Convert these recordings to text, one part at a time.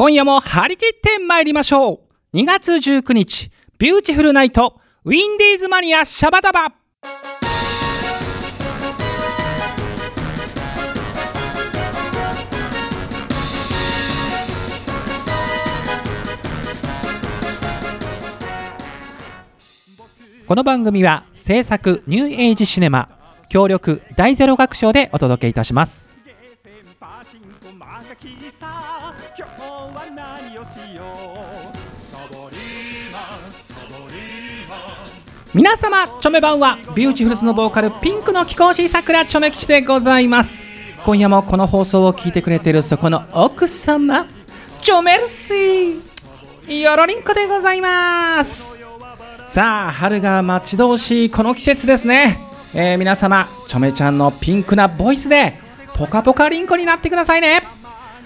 今夜も張り切って参りましょう。2月19日ビューティフルナイトウィンディーズマニアシャバダバ。この番組は制作ニューエイジシネマ協力大ゼロ学賞でお届けいたします。皆様チョメばんはビューティフルズのボーカルピンクの貴公子さくらチョメ吉でございます。今夜もこの放送を聞いてくれているそこの奥様チョメルシーよろりんこでございます。さあ春が待ち遠しいこの季節ですね、えー皆様チョメちゃんのピンクなボイスでポカポカリンコになってくださいね。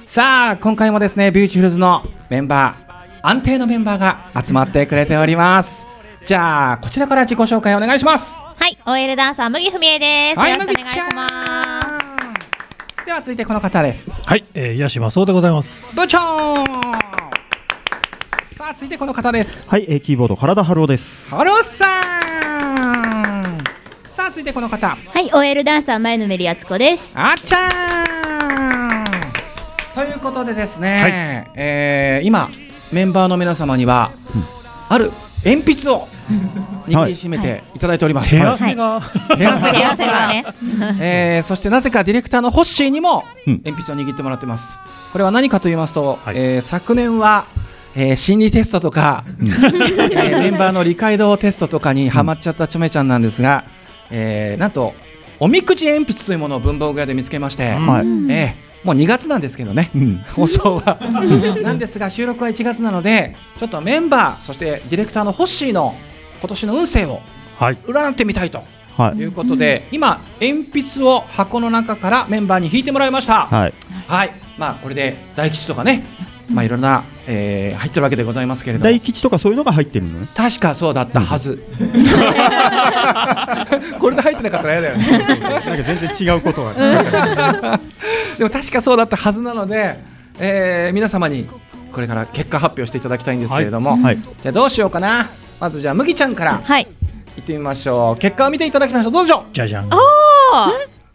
さあ今回もですねビューティフルズのメンバー安定のメンバーが集まってくれております。じゃあこちらから自己紹介お願いしますはい、OL ダンサー麦文江です。はいよろしくお願いします。では続いてこの方ですはい、えー、八島そうでございます。部長さあ続いてこの方ですはい、えー、キーボード体ハローです。ハロさんさあ続いてこの方はい、OL ダンサー前のめりあつこです。あっちゃんということでですね、えー今メンバーの皆様には、ある鉛筆を握りしめてい。ただいております、手汗が、手汗手汗が。ね。えーそしてなぜかディレクターのホッシーにもうん。鉛筆を握ってもらってます。これは何かと言いますと、はい。えー昨年は、えー心理テストとか、えーメンバーの理解度テストとかにハマっちゃったちょめちゃんなんですが、えーなんとおみくじ鉛筆というものを文房具屋で見つけまして、うんはい。えーもう2月なんですけどね、うん。放送はなんですが収録は1月なのでちょっとメンバーそしてディレクターのホッシーの今年の運勢をはい、占ってみたいとはい。いうことで、今鉛筆を箱の中からメンバーに引いてもらいました。はい、はい。まあこれで大吉とかね、まあいろんな、えー入ってるわけでございますけれども大、吉とかそういうのが入ってるのね。確かそうだったはず。これで入ってなかったら嫌だよね。なんか全然違うことが。でも確かそうだったはずなので、えー皆様にこれから結果発表していただきたいんですけれども、はい。じゃあどうしようかな。まずじゃあ麦ちゃんからはい。行ってみましょう。結果を見ていただきましょう。どうでしょう。じゃじゃん。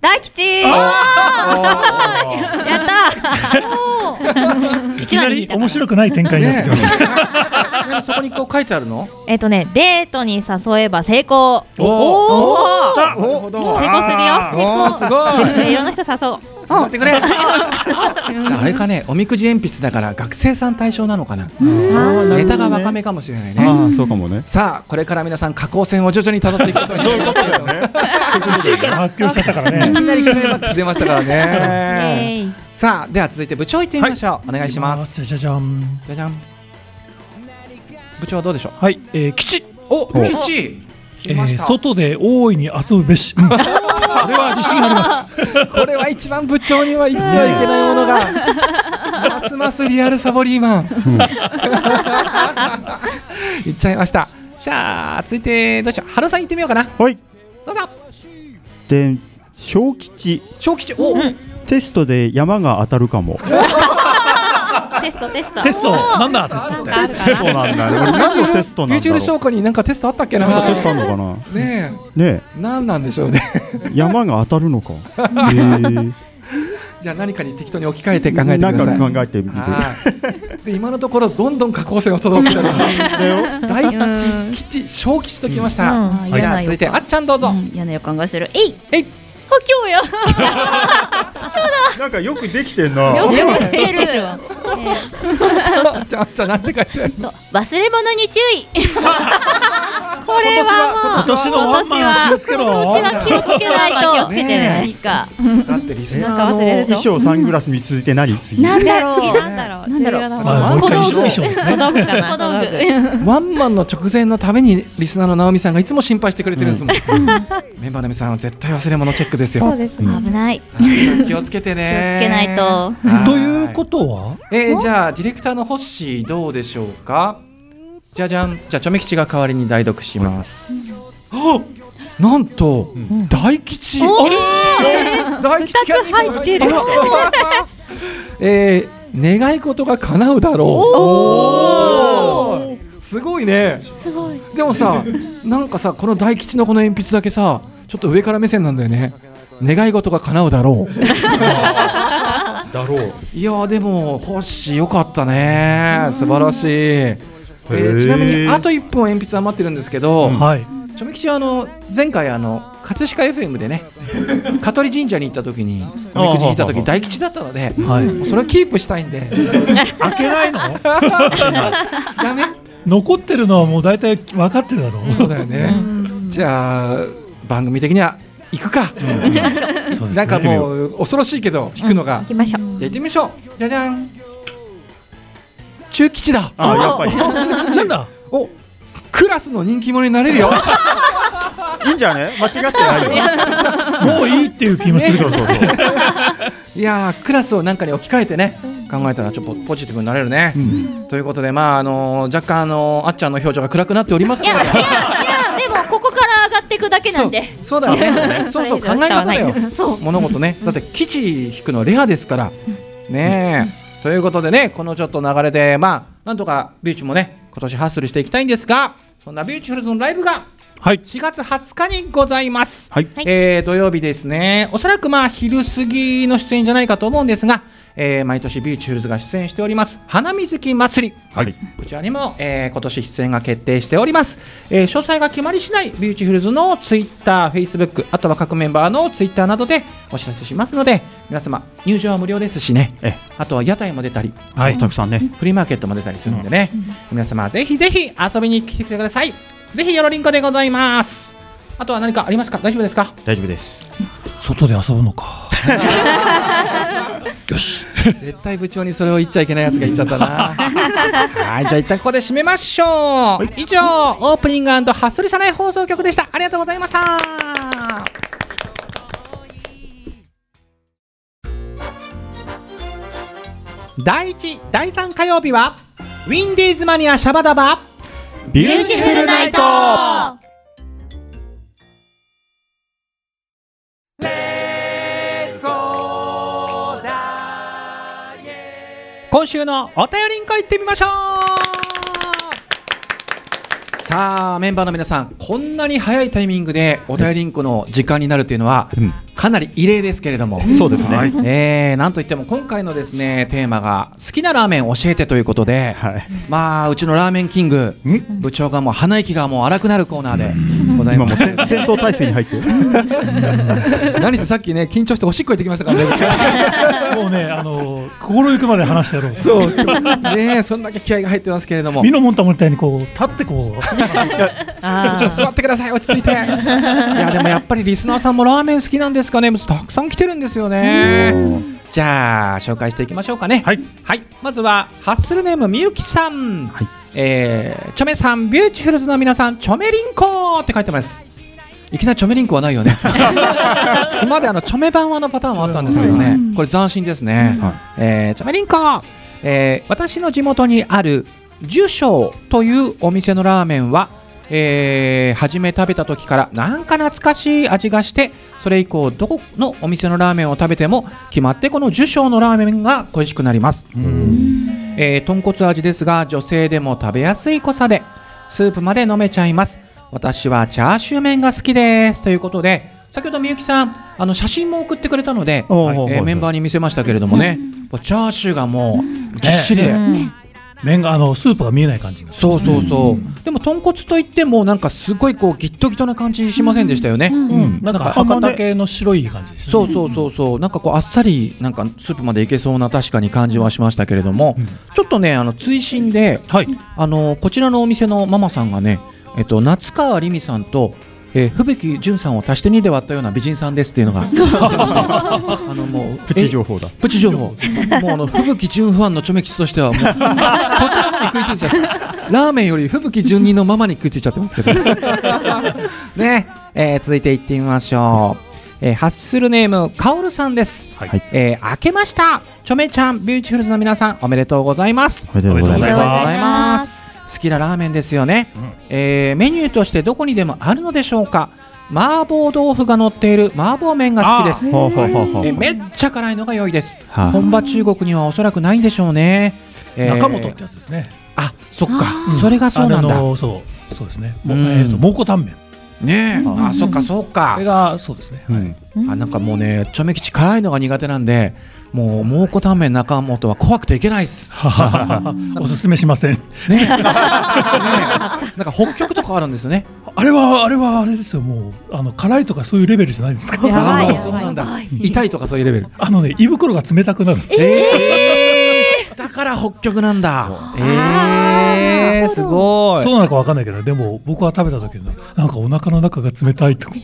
大吉。やった。いきなり面白くない展開になってきました。ちなみにそこにこう書いてあるの？えっとね、デートに誘えば成功。おお。成功するよ。おーすごい。いろんな人誘おう。待ってくれ。あれかね、おみくじ鉛筆だから学生さん対象なのかな。ネタが若めかもしれないね。ああ、そうかもね。さあ、これから皆さん下降線を徐々に辿っていくことに そういうことだよね。1位から発表しちゃったからいきね。なりクライマックス出ましたから イね。さあ、では続いて部長行ってみましょう。お願いします。じゃじゃじゃん。じゃじゃん。部長はどうでしょう？はい、えー、吉。お、お吉。え外で大いに遊ぶべし。れは自信あります。これは一番部長には言ってはいけないものが。ますますリアルサボリーマン。言っちゃいました。じゃあ続いてどうしよう。春さん行ってみようかな。はい。どうぞ。で、小吉。小吉。お、テストで山が当たるかも。テストテスト。テスト、なんだ？テストって。テストなんだね。俺何のテストビューチュールなんだろう。証拠になんかテストあったっけな？なんかテストあんのかな。ねねえ、なんなんでしょうね。え、山が当たるのか？へえ。じゃあ何かに適当に置き換えて考えてください。か考えてみて。今のところどんどん下降線を届けております。だよ。大吉、吉、小吉ときました。うんじゃあ続いてあっちゃんどうぞ。嫌な予感がする。えいえい。あ今日や。なんかよくできてんな。よく出る。えじゃああっちゃんなんて書いてある。忘れ物に注意。これは今年のワンマン気をつけろ。今年は気をつけないと。気をつけてねいいか。だってリスナなんか忘れのぞ衣装サングラスに続いて何次。なんだろう。次なんだろう。なんだろうまあ、もう一回衣装ですね。小道具かな。小道具。ワンマンの直前のためにリスナーの直美さんがいつも心配してくれてるんですもん。メンバーの皆さんは絶対忘れ物チェックですよ。ですうん危ない。気をつけてね。気をつけないとはということは？えー、じゃあディレクターのホッシーどうでしょうか？じゃじゃん。じゃあチョメ吉が代わりに代読します。あなんと、大吉。おあれ？大吉が入ってる。えー、願い事が叶うだろおうすごいね。すごい。でもさなんかさこの大吉のこの鉛筆だけさちょっと上から目線なんだよね。願い事が叶うだろう。だろう。いやーでも星よかったね。素晴らしい、えーー。ちなみにあと1本鉛筆余ってるんですけど、はい。ちょめ吉はあの前回あの葛飾 FM でね 香取神社に行った時におみくじ引いた時大吉だったのではい。それをキープしたいんで。開けないの？ダメ。残ってるのはもう大体分かってるだろう。そうだよね。じゃあ番組的には行くか、そうですなんかもう恐ろしいけど引くのが、行きましょう。じゃあ行ってみましょう。じゃじゃん中吉だ。あやっぱり。なんだ？お。クラスの人気者になれるよ。いいんじゃね？間違ってないよ。もういいっていう気もするけど。いやークラスをなんかに置き換えてね考えたらちょっとポジティブになれるね、ということでまああのー若干あのーあっちゃんの表情が暗くなっておりますがいやいやいやでもここから上がっていくだけなんで。そう。そうだよ。ねそうそう考え方だよ。そう。物事ね。だって吉引くのレアですから。ねえということでねこのちょっと流れでまあなんとかビューチもね今年ハッスルしていきたいんですがそんなビューチフルズのライブがはい。4月20日にございます、はい。えー土曜日ですね。おそらくまあ昼過ぎの出演じゃないかと思うんですが、えー毎年ビューチフルズが出演しております花水木祭り。はい。こちらにも、えー今年出演が決定しております、えー詳細が決まり次第ビューティフルズのツイッター、フェイスブックあとは各メンバーのツイッターなどでお知らせしますので皆様入場は無料ですしね。えあとは屋台も出たりはい。たくさんね。フリーマーケットも出たりするんでね、皆様ぜひぜひ遊びに来てください。ぜひよろりんこでございます。あとは何かありますか？大丈夫ですか？大丈夫です。外で遊ぶのか。よし。絶対部長にそれを言っちゃいけないやつが言っちゃったな。はいじゃあ一旦ここで締めましょう、以上オープニングハッスル社内放送局でした。ありがとうございました。第1第3火曜日はウィンディーズマニアシャバダバ。ビ beautiful night今週のお便りんこ行ってみましょう。さあメンバーの皆さんこんなに早いタイミングでお便りんこの時間になるというのはうん。かなり異例ですけれども、そうですね。はい。えー、なんといっても今回のですねテーマが好きなラーメン教えてということで、まあうちのラーメンキング部長がもう鼻息がもう荒くなるコーナーでございます。戦戦闘態勢に入ってる。何せさっきね緊張しておしっこ行ってきましたからね。もうね、あの心ゆくまで話してやろう。そう。ねそんだけ気合が入ってますけれども。ミノモンタみたいにこう立ってこう。あちょっと座ってください落ち着いて。いやでもやっぱりリスナーさんもラーメン好きなんですかね。たくさん来てるんですよね。じゃあ紹介していきましょうかね。はい、まずはハッスルネームみゆきさん、えーチョメさんビューティフルズの皆さんチョメリンコって書いてます。いきなりチョメリンコはないよね。今まであのチョメ版はのパターンはあったんですけどね。これ斬新ですね、はい。えーチョメリンコ、えー私の地元にある寿章というお店のラーメンは、えー初め食べた時からなんか懐かしい味がしてそれ以降どこのお店のラーメンを食べても決まってこの寿章のラーメンが恋しくなります、えー豚骨味ですが女性でも食べやすい濃さでスープまで飲めちゃいます。私はチャーシュー麺が好きです。ということで先ほどみゆきさんあの写真も送ってくれたので、えーメンバーに見せましたけれどもね、チャーシューがもうぎっしりで、麺があのスープが見えない感じそうそうそう、でも豚骨といってもなんかすごいこうギットギトな感じしませんでしたよね、うんなんかなんか博多系の白い感じでしたね。そうそうそうそう。なんかこうあっさりなんかスープまでいけそうな確かに感じはしましたけれども、ちょっとねあの追伸ではい。あのこちらのお店のママさんがね、えっと、夏川りみさんと、えー、吹雪純さんを足して2で割ったような美人さんですっていうのが。あのもうプチ情報だ。プチ情報。もうあの吹雪純ファンのチョメ吉としてはもうそっちの方に食いついちゃってラーメンより吹雪純人のママに食いついちゃってますけど。ね、えー続いていってみましょう、えーハッスルネームカオルさんです、はい。えー明けました。チョメちゃんビューティフルズの皆さんおめでとうございます。おめでとうございます好きなラーメンですよね、えーメニューとしてどこにでもあるのでしょうか。麻婆豆腐が乗っている麻婆麺が好きです。めっちゃ辛いのが良いです。はあ。本場中国にはおそらくないんでしょうね、えー中本ってやつですね。あそっか。あそれがそうなんだ。そうそうですね。もうん。え蒙古タンメン。ねえ。うん。あそっかそっか。これがそうですね。はい。うん。あなんかもうねちょめ吉辛いのが苦手なんでもう蒙古タンメン中本は怖くていけないっす。おすすめしません。ね。なんか北極とかあるんですよね。あれはあれはあれですよ。もうあの辛いとかそういうレベルじゃないですか。そうなんだ。痛いとかそういうレベル。あのね胃袋が冷たくなる。えー、だから北極なんだえー、すごいそうなのかわかんないけど、でも僕は食べた時になんかお腹の中が冷たいと。め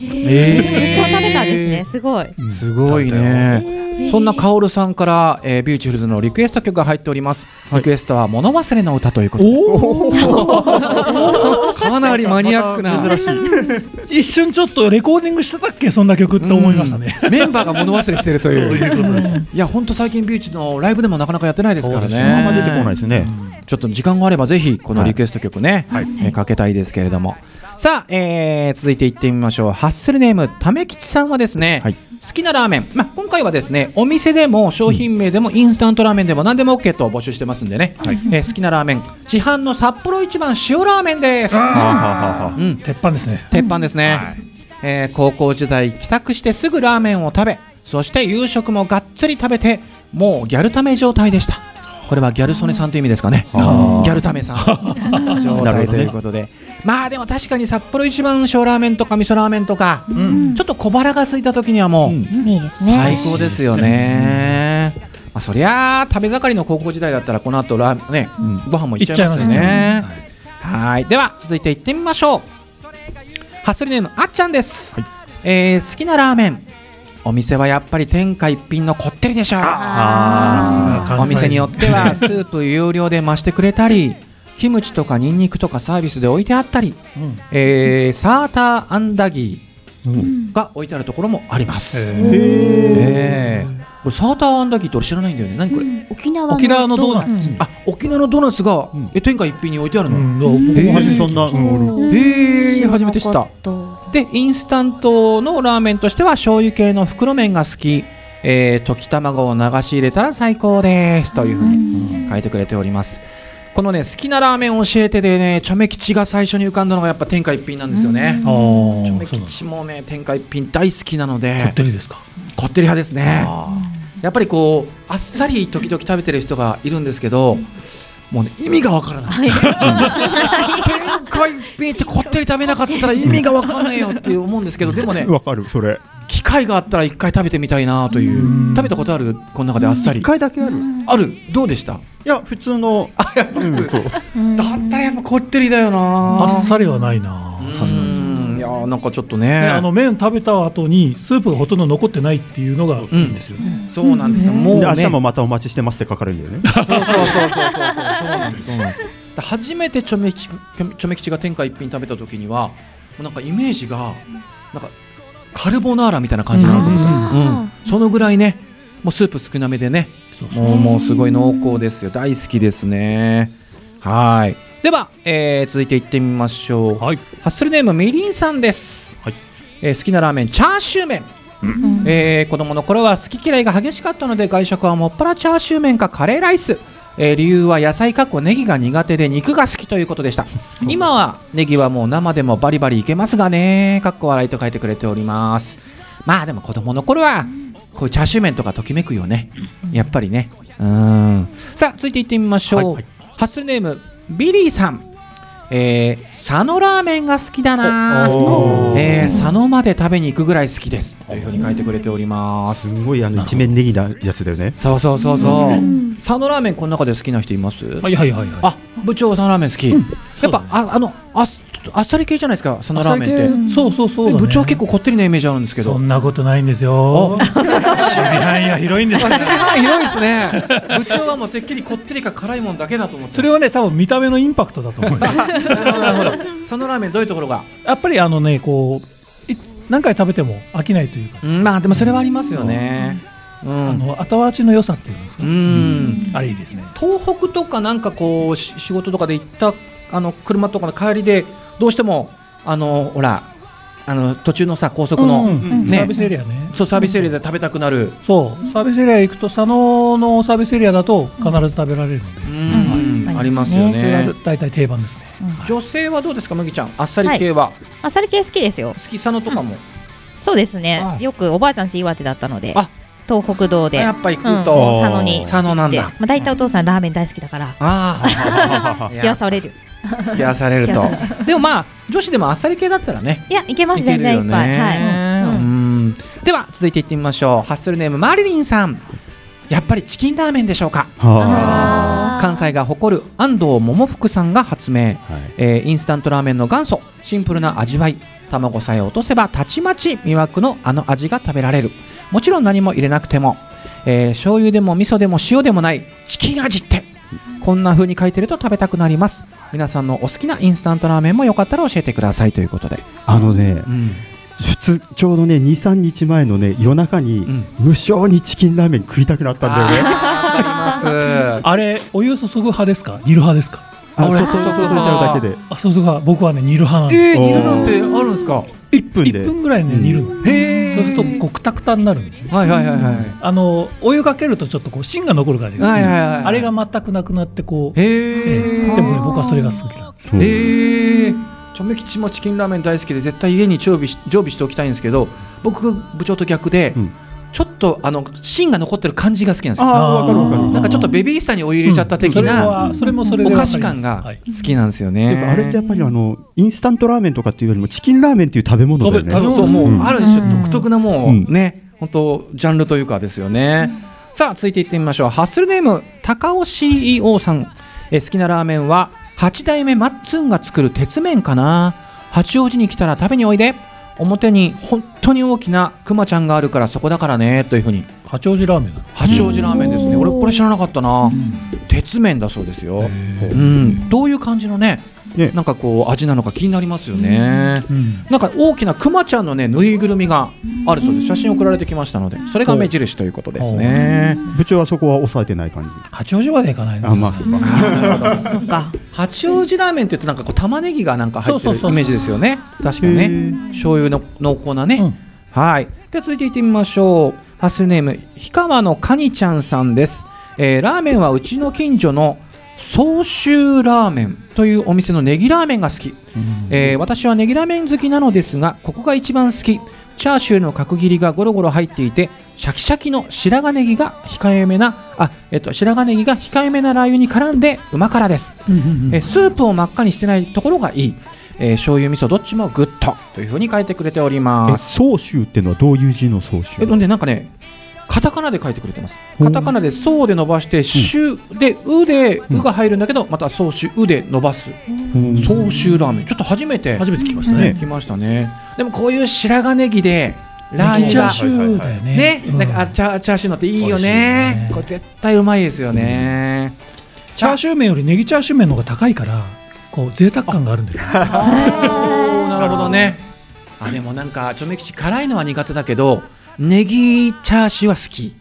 っちゃ食べたんですね。すごい。うんすごい。ね。そんなカオルさんから、えー、ビューチフルズのリクエスト曲が入っております。リクエストは物忘れの歌ということで。おお。かなりマニアックな。珍しい。一瞬ちょっとレコーディングしてたっけ？そんな曲って思いましたね。うんメンバーが物忘れしてるとそういう。いうことです。いや、本当最近ビューチのライブでもなかなかやってないですからそうですね。ね。あんま出てこないですね。ちょっと時間があればぜひこのリクエスト曲ね、えーかけたいですけれども。さあ、えー続いていってみましょう。ハッスルネーム、ためきちさんはですね、はい。好きなラーメン、まあ、今回はですねお店でも商品名でもインスタントラーメンでも何でも OK と募集してますんでね、えー好きなラーメン。市販の札幌一番塩ラーメンです、うん、鉄板ですね。鉄板ですね、えー高校時代帰宅してすぐラーメンを食べそして夕食もがっつり食べてもうギャルため状態でしたこれはギャル曽根さんという意味ですかね。ギャルためさん。状態ということで、まあでも確かに札幌一番塩ラーメンとか味噌ラーメンとか、ちょっと小腹が空いた時にはもう、最ね。高ですよね。まあ、そりゃあ食べ盛りの高校時代だったらこの後ラーね、うん。ご飯もいっちゃいますよねま。はい。では続いて行ってみましょう。ハッスルネームあっちゃんです。えー好きなラーメン。お店はやっぱり天下一品のこってりでしょう。お店によっては スープ有料で増してくれたり。キムチとかニンニクとかサービスで置いてあったり、うんえーサーターアンダギーうんーが置いてあるところもあります。へええこれサーターアンダギーって俺知らないんだよね。何これ？沖縄沖縄のドーナツ。あ、沖縄のドーナツが、うんえ天下一品に置いてあるの？うん、どう僕えー初めて知った。た。で、インスタントのラーメンとしては醤油系の袋麺が好き。えー溶き卵を流し入れたら最高ですというふうに書いてくれております。このね好きなラーメン教えてでねチョメ吉が最初に浮かんだのがやっぱ天下一品なんですよね。あチョメ吉もね天下一品大好きなのでこってりですか？こってり派ですね。やっぱりこうあっさり時々食べてる人がいるんですけど、もうね意味がわからない。天 下一品ってこってり食べなかったら意味がわかんねえよって思うんですけど、でもねわかるそれ。機会があったら一回食べてみたいなといううん食べたことあるこの中であっさり一回だけある。いある？どうでした？や普通の。うんそう。だったらやっぱこってりだよな。あっさりはないな。さすがに。うんいやーなんかちょっとね、ねあの麺食べた後にスープがほとんど残ってないっていうのがいいんですよね。そうなんですよ。もうねで明日もまたお待ちしてますって書かれるんだよね。そうそうそうそうそうそうそうなんですそうなんです。で初めてチョメ吉チョメ吉が天下一品食べた時にはもうなんかイメージがなんかカルボナーラみたいな感じだなと思った。うん、そのぐらいねもうスープ少なめでねそうそうもうもうすごい濃厚ですよ大好きですね。はい。では、えー続いていってみましょう。はい。ハッスルネームみりんさんです。はいえー好きなラーメンチャーシュー麺。えー子供の頃は好き嫌いが激しかったので外食はもっぱらチャーシュー麺かカレーライス、えー理由は野菜かっこネギが苦手で肉が好きということでした。今はネギはもう生でもバリバリいけますがね。かっこ笑いと書いてくれております。まあでも子供の頃はこういうチャーシュー麺とかときめくよね。やっぱりね。うん。さあ続いていってみましょう、はいはい。ハッスルネームビリーさんえー佐野ラーメンが好きだな。えー佐野まで食べに行くぐらい好きです。というふうに書いてくれております。すごいあの一面ネギなやつだよね。そうそうそうそう。佐野ラーメンこの中で好きな人います、はいはいはいはい。あ部長佐野ラーメン好き、やっぱああのああっさり系じゃないですか佐野ラーメンって。てそうそうそうだね。部長結構こってりなイメージあるんですけど。そんなことないんですよ。守備範囲が広いんです守備ら。範囲広いですね。部長はもうてっきりこってりか辛いもんだけだと思ってそれはね、多分見た目のインパクトだと思うよ。なるほど。なるほど佐野ラーメンどういうところが、やっぱりあのね、こう、い何回食べても飽きないというか、うん、まあでもそれはありますよね。うん。あの後味の良さっていうんですか、うん。あれいいですね。東北とかなんかこうし仕事とかで行ったあの車とかの帰りでどうしてもあのほらあの途中のさ高速の、うんね。サービスエリアね。そうサービスエリアで食べたくなる、そう。サービスエリア行くと佐野のサービスエリアだと必ず食べられるので、うん。うん。ありますよね。は大体定番ですね。女性はどうですか麦ちゃん？あっさり系は、あさり系好きですよ。好き？佐野とかも、そうですね。あよくおばあちゃんち岩手だったのであ。東北道で。やっぱ行うん。くと、佐野に佐野なんで、だ。まあ、大体お父さんラーメン大好きだから。ああ付 き合わされる付き合わされると。でもまあ女子でもあっさり系だったらね。いやいけます全然いっぱい。ねはい、うん。うんでは続いていってみましょう。ハッスルネームマリリンさん。やっぱりチキンラーメンでしょうか。あ。ー。関西が誇る安藤桃福さんが発明、えーインスタントラーメンの元祖。シンプルな味わい。卵さえ落とせばたちまち魅惑のあの味が食べられる。もちろん何も入れなくても、えー醤油でも味噌でも塩でもないチキン味って。こんな風に書いてると食べたくなります皆さんのお好きなインスタントラーメンもよかったら教えてくださいということで、あのねうん。普通ちょうどね23日前のね夜中にうん。無性にチキンラーメン食いたくなったんだよね。あ あれお湯注ぐ派ですか？煮る派ですか？あ俺そうそうそうそうちゃうだけであ注ぐ派僕はね煮る派なんですえー、煮るなんてあるんですか1分で1分ぐらいね煮るのへそうするとこうくたくたになるのはいはいはいはいあのお湯かけるとちょっとこう芯が残る感じがはいはいはいあれが全くなくなってこうへえええでもね僕はそれが好きなんですうんへえチョメ吉もチキンラーメン大好きで絶対家に常備し常備しておきたいんですけど僕部長と逆で、うんちょっとあの芯が残ってる感じが好きなんですよ。ああわかるわかる。なんかちょっとベビースターにお湯入れちゃった的な、はそれもそれでお菓子感がはい。好きなんですよてね、あれってやっぱりあのインスタントラーメンとかっていうよりもチキンラーメンっていう食べ物だよね。そうそうもう、うん。ある種独特なもう、うん。ね本当ジャンルというかですよね、さあ続いていってみましょう。ハッスルネーム高尾 CEO さん。え好きなラーメンは八代目マッツンが作る鉄麺かな。八王子に来たら食べにおいで表に本当に大きなくまちゃんがあるからそこだからねというふうに。八王子ラーメン八王子ラーメンですね。俺これ知らなかったな。鉄麺だそうですよ。うん。どういう感じのねね。なんかこう味なのか気になりますよね。うん。なんか大きなクマちゃんのねぬいぐるみがあるそうです。写真送られてきましたのでそれが目印ということですね。部長はそこは抑えてない感じ？八王子まで行かないの？あまあそうか。なん。か。八王子ラーメンって言うとなんかこう玉ねぎがなんか入ってるイメージですよね。確かへね。ー。醤油の濃厚なね、うん。はい。では続いていってみましょう。ハッスルネーム氷川のカニちゃんさんです、えーラーメンはうちの近所の総州ラーメンというお店のネギラーメンが好き、えー私はネギラーメン好きなのですがここが一番好き。チャーシューの角切りがゴロゴロ入っていてシャキシャキの白髪ネギが控えめなあ、えっと、白髪ネギが控えめなラー油に絡んでうま辛です、えースープを真っ赤にしてないところがいい、えー醤油味噌どっちもグッとというふうに書いてくれておりえます。総州ってのはどういう字の総州？えっとねなんかねカタカナで書いてくれてます。カタカナで「そう」で伸ばして「しゅ」で「う」で「う」が入るんだけどまた「そうしゅ」「う」で伸ばす。うん。総州ラーメン。ちょっと初めて初めて聞きましたね。ね来ましたね。でもこういう白髪ネギでラーネギチャ油がーシューだよねなんかあチャチャーシューのっていいよね。ね。これ絶対うまいですよね、チャーシュー麺よりネギチャーシュー麺の方が高いからこう贅沢感があるんだよ なるほどね。あでもなんかチョメ吉辛いのは苦手だけどネギチャーシューは好き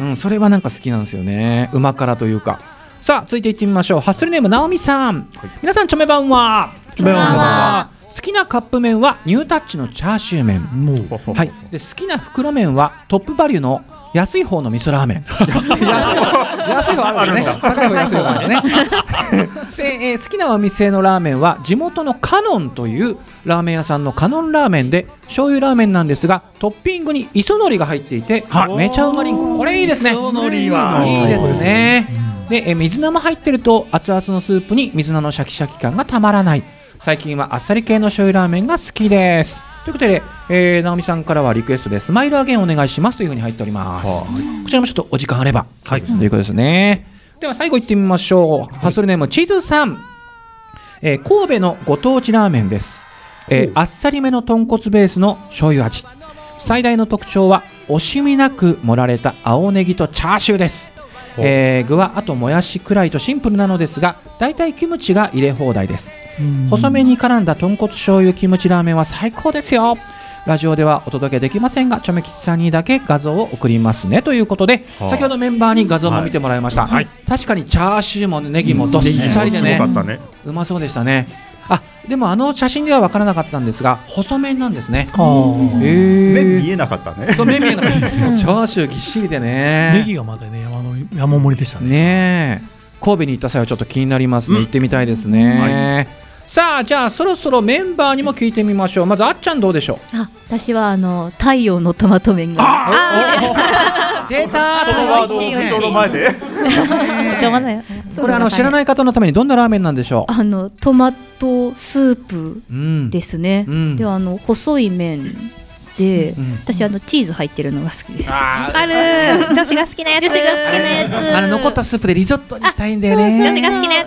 うん、それはなんか好きなんですよね。うま辛というか。さあ、続いていってみましょう。ハッスルネーム、なおみさん。皆さん、チョメ版は？チョメ版は好きなカップ麺はニュータッチのチャーシュー麺。もうはい。で、好きな袋麺はトップバリュの安い方の味噌ラーメン。安い方、安い方あるよね。高い方安い方あるよね。で、えー好きなお店のラーメンは地元のカノンというラーメン屋さんのカノンラーメンで醤油ラーメンなんですがトッピングに磯のりが入っていてめちゃうまりんこ。これいいですね。磯のりは。いいですね。でえー水菜も入ってると熱々のスープに水菜のシャキシャキ感がたまらない。最近はあっさり系の醤油ラーメンが好きですということで、えー、直美さんからはリクエストでスマイルアゲンお願いしますというふうに入っております。こちらもちょっとお時間あれば、はい。ということですね。では最後いってみましょう、ハッスルネームチーズさん、えー神戸のご当地ラーメンです、えーあっさりめの豚骨ベースの醤油味。最大の特徴は惜しみなく盛られた青ネギとチャーシューです、えー具はあともやしくらいとシンプルなのですが大体キムチが入れ放題です細めに絡んだ豚骨醤油キムチラーメンは最高ですよ。ラジオではお届けできませんがチョメ吉さんにだけ画像を送りますね。ということで、はあ。先ほどメンバーに画像も見てもらいました、確かにチャーシューもネギもどっさりでね、すごかったね。うまそうでしたね。あでもあの写真では分からなかったんですが細麺なんですね。あ。ー。へ麺見えなかったね。そう麺見えなかった。チャーシューぎっしりでね。ネギがまたね山の山盛りでしたね。ねえ神戸に行った際はちょっと気になりますね、行ってみたいですね、さあじゃあそろそろメンバーにも聞いてみましょう。まずあっちゃんどうでしょう？あ私はあの太陽のトマト麺が出たそのワードを部長の前で これあの知らない方のためにどんなラーメンなんでしょあのトマトスープう、うん、ですね、うん。であの細い麺私あのチーズ入ってるのが好きです。ある。女子が好きなやつ。女子が好きなやつ。あの残ったスープでリゾットにしたいんだよ女子ねが好きなや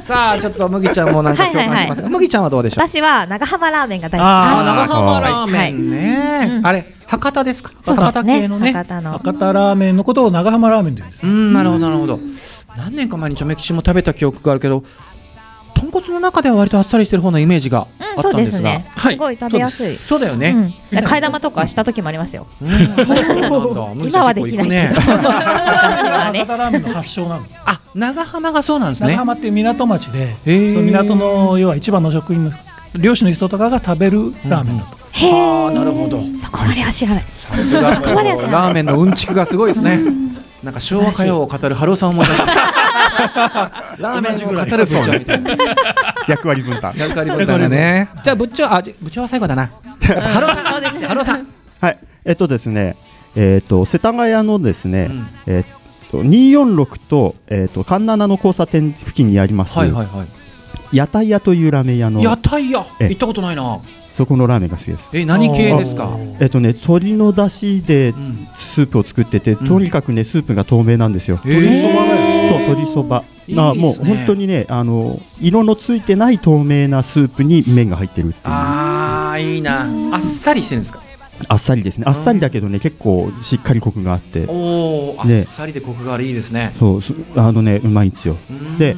つ。さあちょっと麦ちゃんもなんか共感しますが。麦ちゃんはどうでしょう？私は長浜ラーメンが大好きあーあ長浜ラーメンね、うんあれ博多ですか？博多系のね。博多の。博多ラーメンのことを長浜ラーメンというんです。う。んなるほどなるほど。何年か前にちょめ吉も食べた記憶があるけど豚骨の中では割とあっさりしてる方のイメージがあったんですが、ですね。はい。すごい食べやすい。そうだよね、うん、替え玉とかした時もありますよ。今はできない。けど。昔はね。博。多ラーメンの発祥なの。あ長浜がそうなんですね。長浜っていう港町で、その港の要は一番の職員の漁師の人とかが食べるラーメンだと。へはあなるほど。そこまでは知らない。さすが。そこまでは知らない。ラーメンのうんちくがすごいですねなんか昭和歌謡を語る春尾さんを思い出したラーメンを語る部長みたいな。役割分担。役割分担だね。じゃあ部長あじ部長は最後だな。春尾さんさん。はい。えっとですねえっと世田谷のですね、うん。えっと246とえっと環七の交差点付近にあります、はいはいはい。屋台屋というラーメン屋の。屋台屋。ええ。行ったことないなそこのラーメンが好きです。え何系ですか？えっとね鶏の出汁でうん。スープを作ってて、ん。とにかくねスープが透明なんですよ、鶏そばいいっすね。まあもう本当にねあの色のついてない透明なスープに麺が入ってるっていう。ああーいいな。あっさりしてるんですか？っさりですね。あっさりだけどね結構しっかりコクがあって。おおあっねさりでコクがあるいいですね。そうすあのねうまいんですよ。で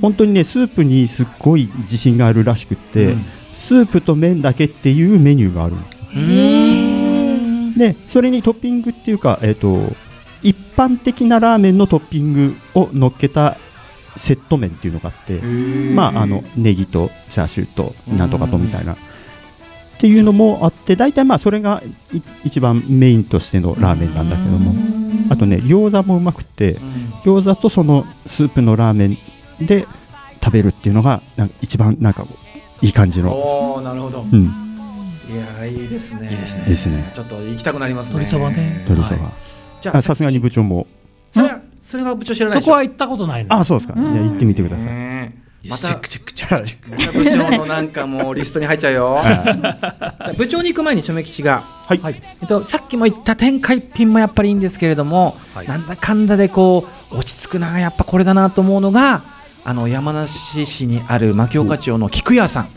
本当にねスープにすっごい自信があるらしくって、うんスープと麺だけっていうメニューがあるでそれにトッピングっていうか、えっと一般的なラーメンのトッピングを乗っけたセット麺っていうのがあって、まあ、あのネギとチャーシューとなんとかとみたいな。っていうのもあって大体まあそれがい一番メインとしてのラーメンなんだけどもあとね餃子もうまくて餃子とそのスープのラーメンで食べるっていうのがなんか一番なんかいい感じの、おおなるほど。うん、いやーいいですね。いいですね。ですね。ちょっと行きたくなりますね。鶏そばね。鶏そば、はい。じゃああさすがに部長も。それはそれは部長知らないでしょ？そこは行ったことないの？あそうですか、いや行ってみてください、またチェックチェックチェックチェック。また部長のなんかもうリストに入っちゃうよ。部長に行く前にチョメ吉が。はい、えっと、さっきも言った天下一品もやっぱりいいんですけれども、はい。なんだかんだでこう落ち着くなやっぱこれだなと思うのがあの山梨市にある牧岡町の菊屋さん。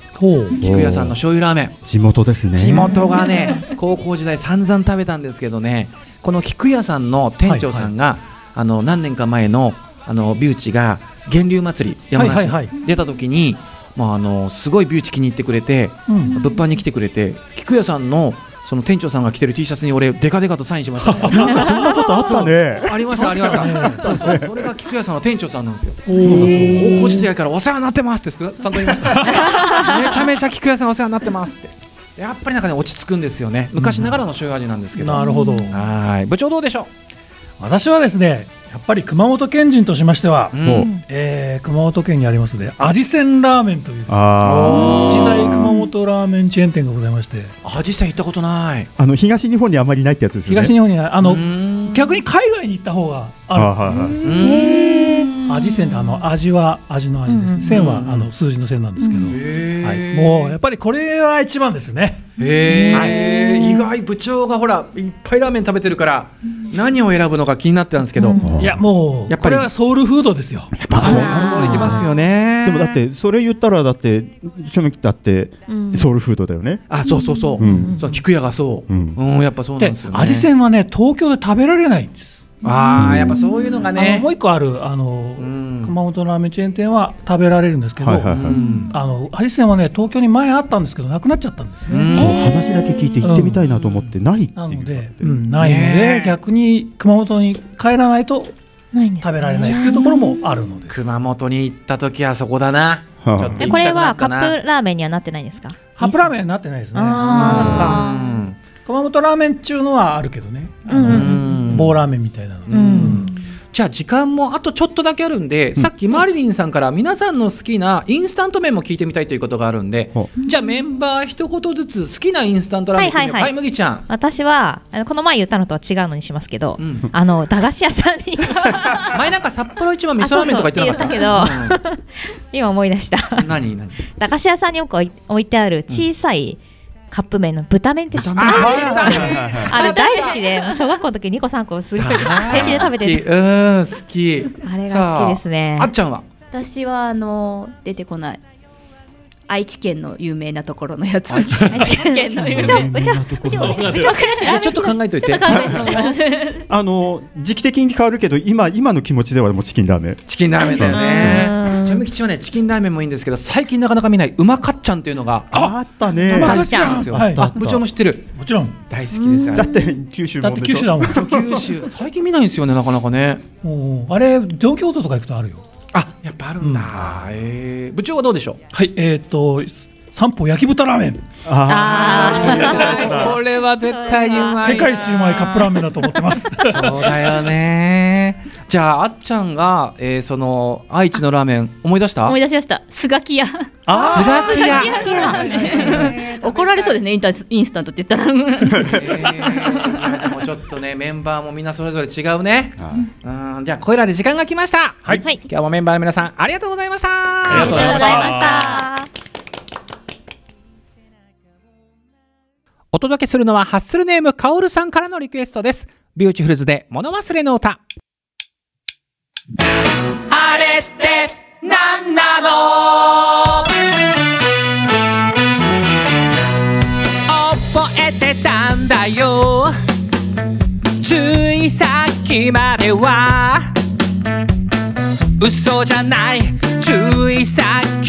菊屋さんの醤油ラーメン。地元ですね。地元がね高校時代散々食べたんですけどね。この菊屋さんの店長さんが、あの何年か前のあのビューチが源流祭り山梨。にはいはい。出た時に、まあ、あのすごいビューチ気に入ってくれてうん。物販に来てくれて菊屋さんのその店長さんが着てる T シャツに俺デカデカとサインしましたね。なんかそんなことあったね。ありましたありました。そうそうそれが菊屋さんの店長さんなんですよ。高校時代からお世話になってますってすちゃんと言いました。めちゃめちゃ菊屋さんお世話になってますって。やっぱりなんかね落ち着くんですよね。昔ながらの醤油味なんですけど、なるほど。はい。部長どうでしょ私はですね、やっぱり熊本県人としましてはう、、もうえー熊本県にありますね、味仙ラーメンというですねあ一大熊本ラーメンチェーン店がございまして、あ実際行ったことない。ーあの東日本にあまりないってやつですよね。東日本にはあのの逆に海外に行った方がある。あはいはい味仙ってあの味は味の味です、うん線はあの数字の線なんですけど、はい、もうやっぱりこれは一番ですね。へえ、意外部長がほらいっぱいラーメン食べてるから何を選ぶのか気になってたんですけど、うん。いやもうやっぱりこれはソウルフードですよ。あそうなるほどいきますよね。でもだってそれ言ったらだってチョメキだってうん。ソウルフードだよね。あそうそうそう、うん。そう菊屋がそう、ううんんやっぱそうなんでですよね。味仙はね東京で食べられないんです。ああやっぱそういうのがね。もう一個あるあの、うん。熊本ラーメンチェーン店は食べられるんですけど、あの味仙はね東京に前あったんですけどなくなっちゃったんですね。話だけ聞いて行ってみたいなと思ってないっていうなので、うん、ないので、逆に熊本に帰らないとないんです食べられないっていうところもあるのです。熊本に行った時はそこだな。でこれはカップラーメンにはなってないんですか？カップラーメンになってないですね熊本ラーメン中のはあるけどね。あのうん。うん棒ラーメンみたいなのね。うん。じゃあ時間もあとちょっとだけあるんで、さっきマリリンさんから皆さんの好きなインスタント麺も聞いてみたいということがあるんで、ほじゃあメンバー一言ずつ好きなインスタントラーメンはいはいはい。はい麦ちゃん私はあのこの前言ったのとは違うのにしますけど、うん。あの駄菓子屋さんに。前なんか札幌一番味噌ラーメンとか 言ってなかった。あそうそうって今思い出した。うん何？何？駄菓子屋さんによく置い置いてある小さいカップ麺の豚麺って知ってます、あれ大好きで小学校の時2個3個すごい平気で食べてる。うん好き。あれが好きですね。さああっちゃんは？私はあの出てこない。愛知県の有名なところのやつ。愛知県のうちょうちょうちょうちょくらしじゃあちょっと考えといて。ちょっと考えてみます あの時期的に変わるけど今今の気持ちではもうチキンラーメン。チキンラーメンだようね。んちなみに吉はねチキンラーメンもいいんですけど最近なかなか見ないうまかっちゃんっていうのがあったね。うまか大っちゃん。ですよ、はい。あ部長も知ってる。もちろん。大好きですだって九州だって九州だもん。そう九州。最近見ないんですよねなかなかね。もうあれ上京都とか行くとあるよ。あやっぱあるんだ、えー部長はどうでしょう？はいえっと三歩焼き豚ラーメン。あ これは絶対にうまい世界一うまいカップラーメンだと思ってます。そうだよねじゃああっちゃんが、えーその愛知のラーメン思い出した？思い出しました。スガキ屋。スガキ屋。怒られそうですねインタインスタントって言ったら。えーでもちょっとねメンバーもみんなそれぞれ違うね。うんじゃあこれらで時間が来ました。はい。はい。今日もメンバーの皆さんありがとうございました。ありがとうございました。お届けするのはハッスルネームカオルさんからのリクエストです。ビューティフルズで物忘れの歌あれってなんなの？覚えてたんだよ。ついさっきまでは。嘘じゃない。ついさっき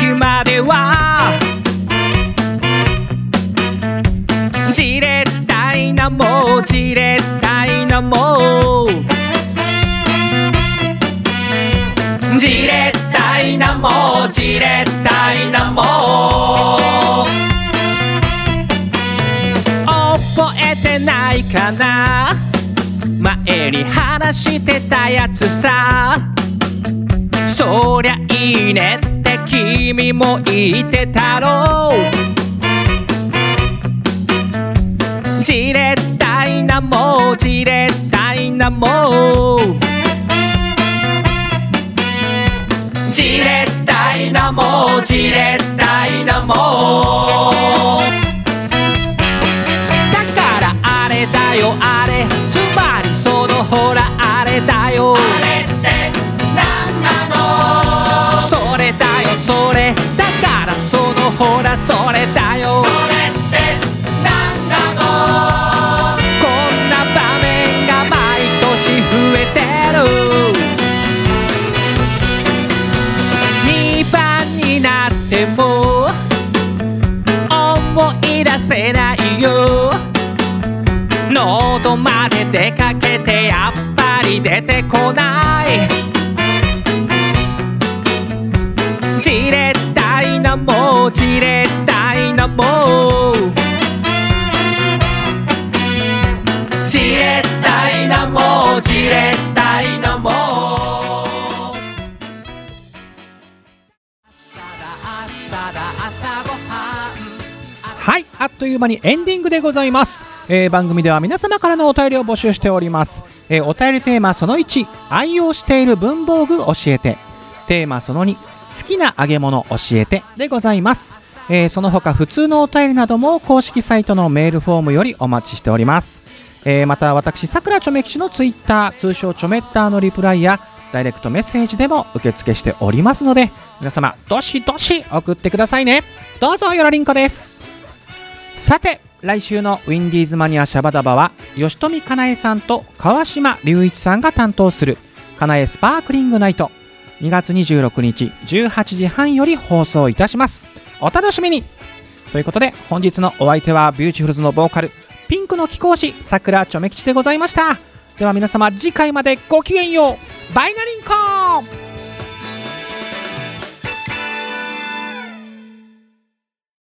してたやつさ。そりゃいいねって君も言ってたろう。じれったいなもうじれったいなもう。じれったいなもうじれったいなもう。だからあれだよあれ出てこない。じれったいなもうじれったいなも。うじれったいなもうじれったいなも。うはいあっという間にエンディングでございます、えー番組では皆様からのお便りを募集しております、えーお便りテーマその1愛用している文房具教えて。テーマその2好きな揚げ物教えてでございます、えーその他普通のお便りなども公式サイトのメールフォームよりお待ちしております、えーまた私さくらちょめ吉のツイッター通称ちょめッターのリプライやダイレクトメッセージでも受付しておりますので皆様どしどし送ってくださいね。どうぞよろりんこです。さて来週のウィンディーズマニアシャバダバは吉富かなえさんと川島隆一さんが担当するかなえスパークリングナイト。2月26日18時半より放送いたします。お楽しみにということで本日のお相手はビューティフルズのボーカルピンクの貴公子さくらちょめ吉でございました。では皆様次回までごきげんよう。バイナリンコー